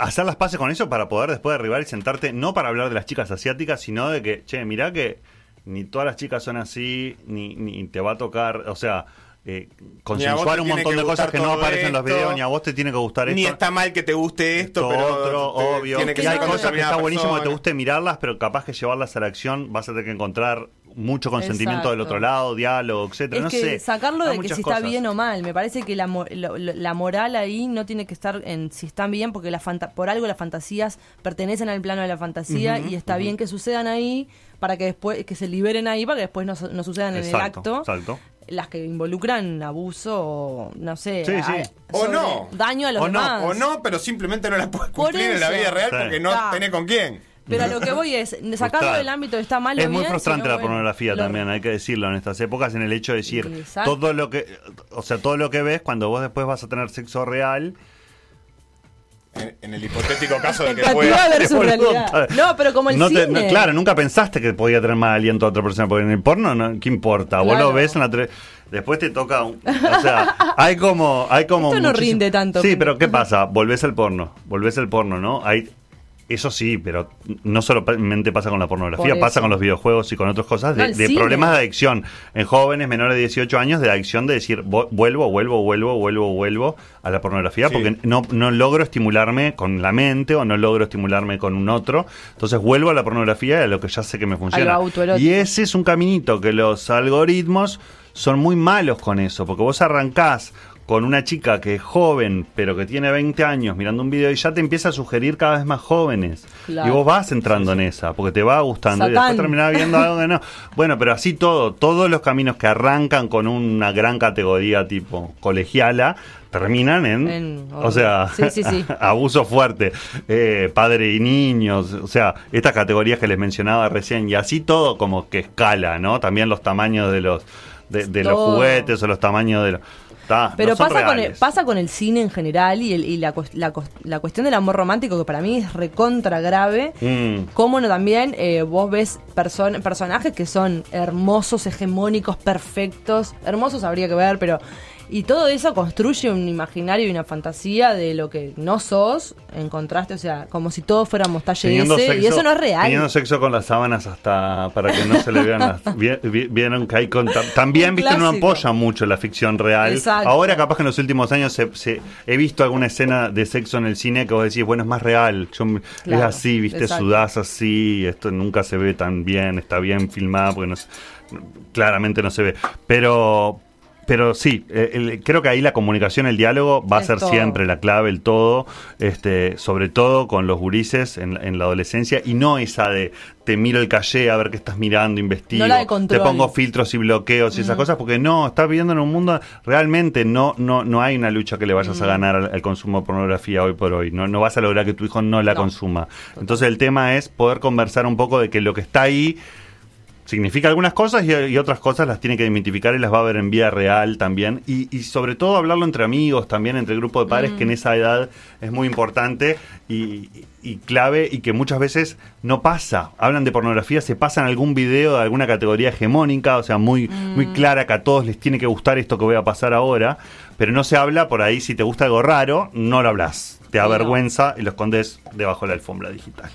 hacer las paces con eso para poder después derribar y sentarte, no para hablar de las chicas asiáticas, sino de que, che, mirá que ni todas las chicas son así, ni, ni te va a tocar, o sea, eh, Ni consensuar un montón de cosas que no aparecen en los videos, ni a vos te tiene que gustar Ni esto. está mal que te guste esto, esto pero otro, te- obvio. tiene que que hay cosas que está buenísimo que te guste mirarlas, pero capaz que llevarlas a la acción vas a tener que encontrar mucho consentimiento del otro lado, diálogo, etcétera. Es no que sé. sacarlo hay de que si está bien o mal. Me parece que la, mo- lo- lo- la moral ahí no tiene que estar en si están bien, porque la fanta- por algo las fantasías pertenecen al plano de la fantasía y está bien que sucedan ahí para que después que se liberen ahí para que después no, no sucedan en el acto. exacto. Las que involucran abuso o no sé, Sí, sí. a- O no. daño a los o no, demás. o no, pero simplemente no la puedes cumplir en la vida real Sí. porque no Está. tenés con quién. Pero a lo que voy es sacarlo Frustrar. del ámbito de está mal o Es muy bien, frustrante sino, la bueno, pornografía lo- también, hay que decirlo, en estas épocas, en el hecho de decir Exacto. todo lo que, o sea, todo lo que ves cuando vos después vas a tener sexo real. En, en el hipotético caso de que pueda. No, pero como el no te- cine. no- claro, nunca pensaste que podía tener mal aliento a otra persona, porque en el porno, no, ¿qué importa? Vos lo ves en la tele- Después te toca, un- o sea, hay como, hay como Esto no muchísimo- rinde tanto. Sí, pero ¿qué pasa? Volvés al porno, volvés al porno, ¿no? Hay, eso sí, pero no solamente pasa con la pornografía, Por pasa con los videojuegos y con otras cosas de, problemas de adicción en jóvenes menores de 18 años, de adicción de decir "Vo- vuelvo, vuelvo, vuelvo, vuelvo, vuelvo a la pornografía Sí. porque no, no logro estimularme con la mente o no logro estimularme con un otro. Entonces vuelvo a la pornografía y a lo que ya sé que me funciona. Y ese es un caminito que los algoritmos son muy malos con eso, porque vos arrancás con una chica que es joven, pero que tiene 20 años mirando un video y ya te empieza a sugerir cada vez más jóvenes. Claro. Y vos vas entrando en esa, porque te va gustando y después terminás viendo algo que no. Bueno, pero así todo, todos los caminos que arrancan con una gran categoría tipo colegiala, terminan en, En- o sea, Sí, sí, sí. abuso fuerte, eh, padre y niños, o sea, estas categorías que les mencionaba recién, y así todo como que escala, ¿no? También los tamaños de los de, de los juguetes o los tamaños de los... Pero no son pasa, con el, pasa con el cine en general y, el- y la, la, la cuestión del amor romántico, que para mí es recontra grave. Mm. Cómo no también eh, vos ves person- personajes que son hermosos, hegemónicos, perfectos. Hermosos habría que ver, pero. Y todo eso construye un imaginario y una fantasía de lo que no sos, en contraste, o sea, como si todos fuéramos talle S, sexo, y eso no es real. Teniendo sexo con las sábanas hasta para que no se le vean las. vi- vi- Vieron que hay. con- tam- también, Un viste, no apoya mucho la ficción real. Exacto. Ahora, capaz que en los últimos años se- se- he visto alguna escena de sexo en el cine que vos decís, bueno, es más real. Yo, Claro, es así, viste, exacto. sudás así. Esto nunca se ve tan bien, está bien filmado, porque no claramente no se ve. Pero. Pero sí, eh, el- creo que ahí la comunicación, el diálogo va a Es ser todo. siempre la clave, el todo, este, sobre todo con los gurises en, en la adolescencia, y no esa de te miro el calle a ver qué estás mirando, investigo, No la de te pongo filtros y bloqueos y esas cosas, porque no, estás viviendo en un mundo, realmente no, no, no hay una lucha que le vayas a ganar al, al consumo de pornografía hoy por hoy, no, no vas a lograr que tu hijo no la No. consuma. Entonces el tema es poder conversar un poco de que lo que está ahí significa algunas cosas y, y otras cosas las tiene que identificar y las va a ver en vida real también. Y, y sobre todo hablarlo entre amigos, también entre el grupo de padres, que en esa edad es muy importante y, y clave y que muchas veces no pasa. Hablan de pornografía, se pasa en algún video de alguna categoría hegemónica, o sea, muy, muy clara que a todos les tiene que gustar esto que voy a pasar ahora, pero no se habla por ahí, si te gusta algo raro, no lo hablas. Te avergüenza y lo escondes debajo de la alfombra digital.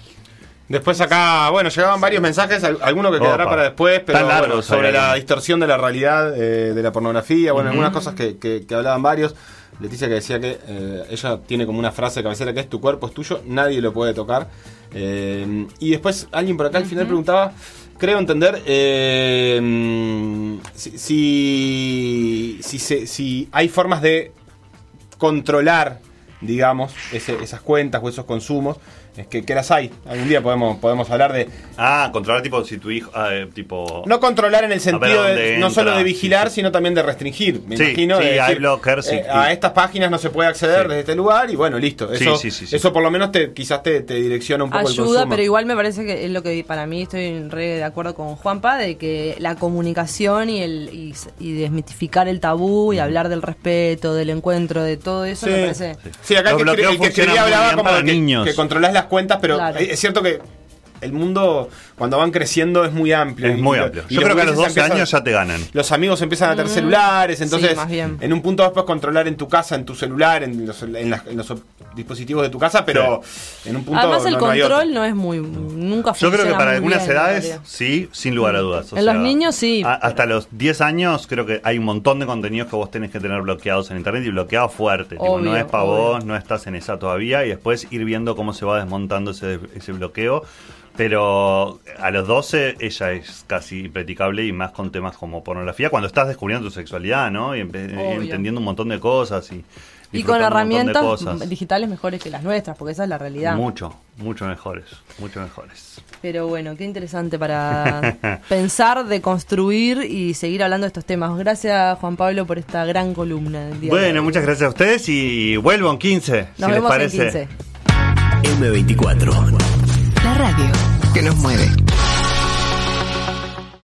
Después acá, bueno, llegaban varios mensajes, al- alguno que quedará Opa. para después, pero bueno, sobre la distorsión de la realidad eh, de la pornografía, bueno, algunas cosas que, que- que hablaban varios. Leticia que decía que eh, ella tiene como una frase de cabecera que es tu cuerpo es tuyo, nadie lo puede tocar. Eh, y después alguien por acá al final preguntaba, creo entender, eh, si, si, si, se- si hay formas de controlar, digamos, ese- esas cuentas o esos consumos. Es que, que las hay. Algún día podemos, podemos hablar de. Ah, controlar tipo si tu hijo, ah, eh, tipo... No controlar en el sentido de, no entra, solo de vigilar, sí, sí. sino también de restringir. Me Sí, imagino. sí, de hay blockers y- eh, a estas páginas no se puede acceder Sí. desde este lugar y bueno, listo. Sí, Eso, sí, sí, sí. eso por lo menos te, quizás te, te direcciona un poco el Ayuda, consumo. pero igual me parece que es lo que para mí estoy re de acuerdo con Juanpa, de que la comunicación y el y, y desmitificar el tabú y hablar del respeto, del encuentro, de todo eso, Sí. me parece... Sí, acá el que, el que escribía hablaba como de que, niños. que controlás las cuentas, pero Claro. es cierto que el mundo cuando van creciendo es muy amplio. Es muy amplio. y Yo creo que a los gurises 12 empiezan- años ya te ganan. Los amigos empiezan a tener celulares, entonces Mm. más bien. en un punto vas puedes controlar en tu casa, en tu celular, en los, en las- en los dispositivos de tu casa, pero en un punto Además el no- no hay otro. control no es muy... Nunca Yo creo que funciona para algunas edades, sí, sin lugar a dudas. O En los niños, sí. a- hasta los 10 años, creo que hay un montón de contenidos que vos tenés que tener bloqueados en internet y bloqueados fuerte. Tipo, no es para vos, no estás en esa todavía y después ir viendo cómo se va desmontando ese, ese bloqueo. Pero a los 12 ella es casi implaticable y más con temas como pornografía, cuando estás descubriendo tu sexualidad, ¿no? Y Obvio. entendiendo un montón de cosas y... Y con herramientas digitales mejores que las nuestras, porque esa es la realidad. Mucho, mucho mejores, mucho mejores. Pero bueno, qué interesante para pensar, de construir y seguir hablando de estos temas. Gracias, Juan Pablo, por esta gran columna del día. de Bueno, hoy. muchas gracias a ustedes y vuelvo en 15, Nos si les vemos parece. en 15. M24. La radio que nos mueve.